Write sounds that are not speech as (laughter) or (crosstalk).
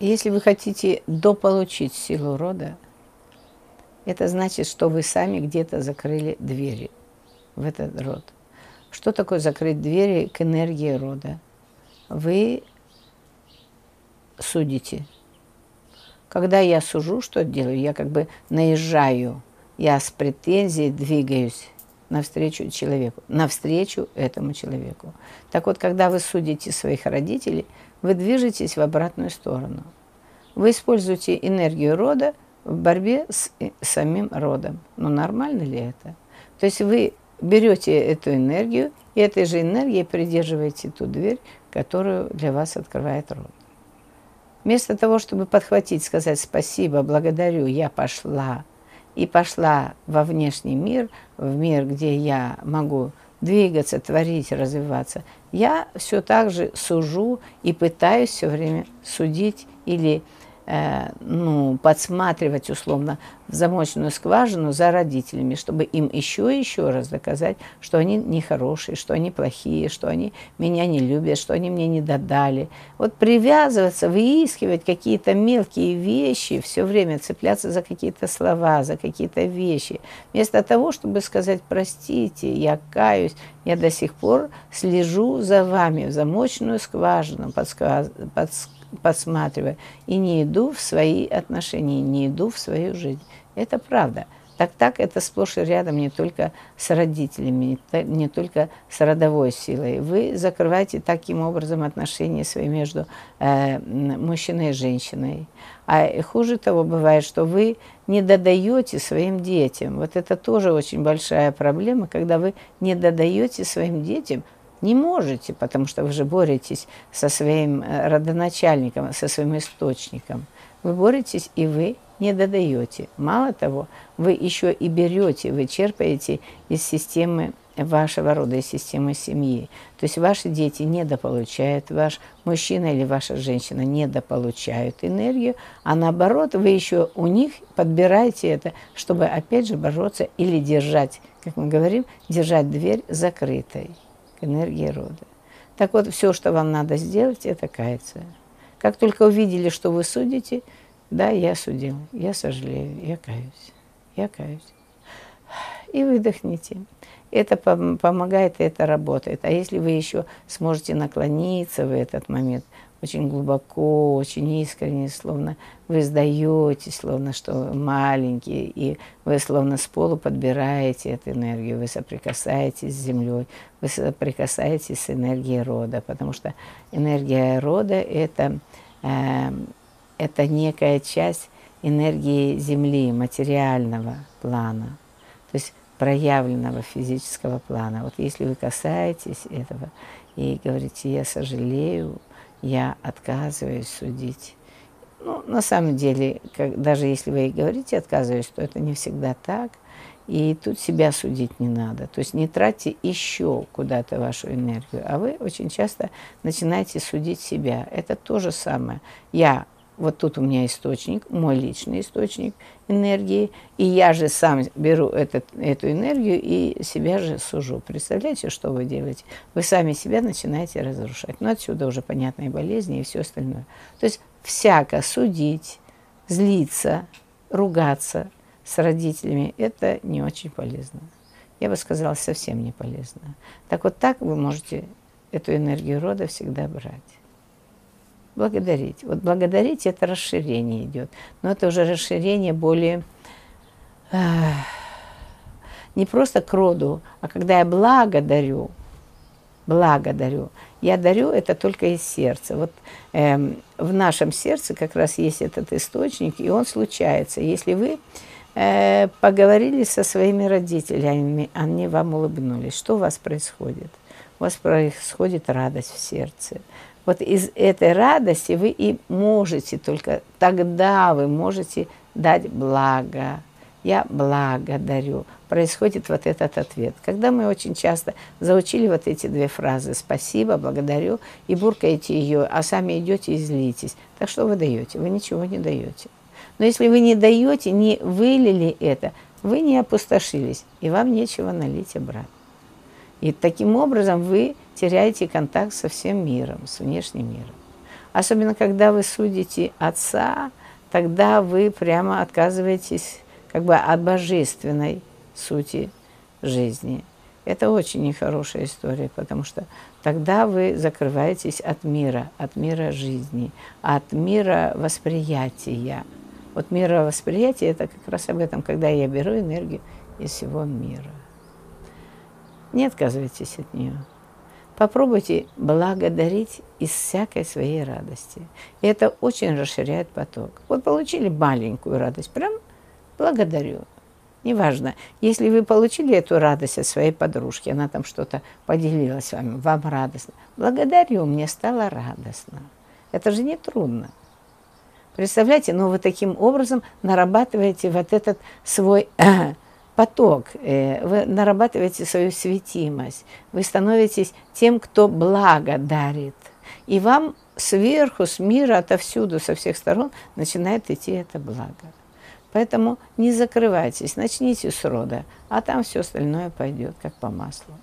Если вы хотите дополучить силу рода, это значит, что вы сами где-то закрыли двери в этот род. Что такое закрыть двери к энергии рода? Вы судите. Когда я сужу, что делаю? Я как бы наезжаю, я с претензией двигаюсь навстречу человеку, навстречу этому человеку. Так вот, когда вы судите своих родителей, вы движетесь в обратную сторону. Вы используете энергию рода в борьбе с самим родом. Но нормально ли это? То есть вы берете эту энергию и этой же энергией придерживаете ту дверь, которую для вас открывает род. Вместо того, чтобы подхватить, сказать спасибо, благодарю, я пошла, и пошла во внешний мир, в мир, где я могу двигаться, творить, развиваться, я все так же сужу и пытаюсь все время судить или Э, ну, подсматривать условно в замочную скважину за родителями, чтобы им еще и еще раз доказать, что они нехорошие, что они плохие, что они меня не любят, что они мне не додали. Вот привязываться, выискивать какие-то мелкие вещи, все время цепляться за какие-то слова, за какие-то вещи, вместо того, чтобы сказать «простите, я каюсь», я до сих пор слежу за вами в замочную скважину, подсказ... подсказываю подсматриваю, и не иду в свои отношения, не иду в свою жизнь. Это правда. Так так это сплошь и рядом не только с родителями, не только с родовой силой. Вы закрываете таким образом отношения свои между э, мужчиной и женщиной. А хуже того бывает, что вы не додаете своим детям. Вот это тоже очень большая проблема, когда вы не додаете своим детям не можете, потому что вы же боретесь со своим э, родоначальником, со своим источником. Вы боретесь, и вы не додаете. Мало того, вы еще и берете, вы черпаете из системы вашего рода, из системы семьи. То есть ваши дети недополучают, ваш мужчина или ваша женщина недополучают энергию, а наоборот, вы еще у них подбираете это, чтобы опять же бороться или держать, как мы говорим, держать дверь закрытой к энергии рода. Так вот, все, что вам надо сделать, это каяться. Как только увидели, что вы судите, да, я судил, я сожалею, я каюсь, я каюсь. И выдохните. Это помогает, это работает. А если вы еще сможете наклониться в этот момент, очень глубоко, очень искренне, словно вы сдаетесь, словно что маленький, и вы словно с полу подбираете эту энергию, вы соприкасаетесь с землей, вы соприкасаетесь с энергией рода, потому что энергия рода это, э, это некая часть энергии Земли, материального плана, то есть проявленного физического плана. Вот если вы касаетесь этого и говорите, я сожалею, я отказываюсь судить. Ну, на самом деле, как, даже если вы и говорите отказываюсь, то это не всегда так. И тут себя судить не надо. То есть не тратьте еще куда-то вашу энергию, а вы очень часто начинаете судить себя. Это то же самое. Я вот тут у меня источник, мой личный источник энергии, и я же сам беру этот, эту энергию и себя же сужу. Представляете, что вы делаете? Вы сами себя начинаете разрушать. Ну, отсюда уже понятные болезни и все остальное. То есть всяко судить, злиться, ругаться с родителями – это не очень полезно. Я бы сказала, совсем не полезно. Так вот так вы можете эту энергию рода всегда брать благодарить. Вот благодарить это расширение идет. Но это уже расширение более э, не просто к роду, а когда я благодарю, благодарю. Я дарю это только из сердца. Вот э, в нашем сердце как раз есть этот источник, и он случается. Если вы э, поговорили со своими родителями, они вам улыбнулись, что у вас происходит? У вас происходит радость в сердце. Вот из этой радости вы и можете, только тогда вы можете дать благо. Я благодарю. Происходит вот этот ответ. Когда мы очень часто заучили вот эти две фразы «спасибо», «благодарю» и буркаете ее, а сами идете и злитесь. Так что вы даете? Вы ничего не даете. Но если вы не даете, не вылили это, вы не опустошились, и вам нечего налить обратно. И таким образом вы теряете контакт со всем миром, с внешним миром. Особенно, когда вы судите отца, тогда вы прямо отказываетесь как бы от божественной сути жизни. Это очень нехорошая история, потому что тогда вы закрываетесь от мира, от мира жизни, от мира восприятия. Вот мировосприятие – это как раз об этом, когда я беру энергию из всего мира. Не отказывайтесь от нее. Попробуйте благодарить из всякой своей радости. И это очень расширяет поток. Вот получили маленькую радость, прям благодарю. Неважно, если вы получили эту радость от своей подружки, она там что-то поделилась с вами, вам радостно. Благодарю, мне стало радостно. Это же не трудно. Представляете, ну вы таким образом нарабатываете вот этот свой (clears throat) поток, э, вы нарабатываете свою светимость, вы становитесь тем, кто благо дарит. И вам сверху, с мира, отовсюду, со всех сторон начинает идти это благо. Поэтому не закрывайтесь, начните с рода, а там все остальное пойдет как по маслу.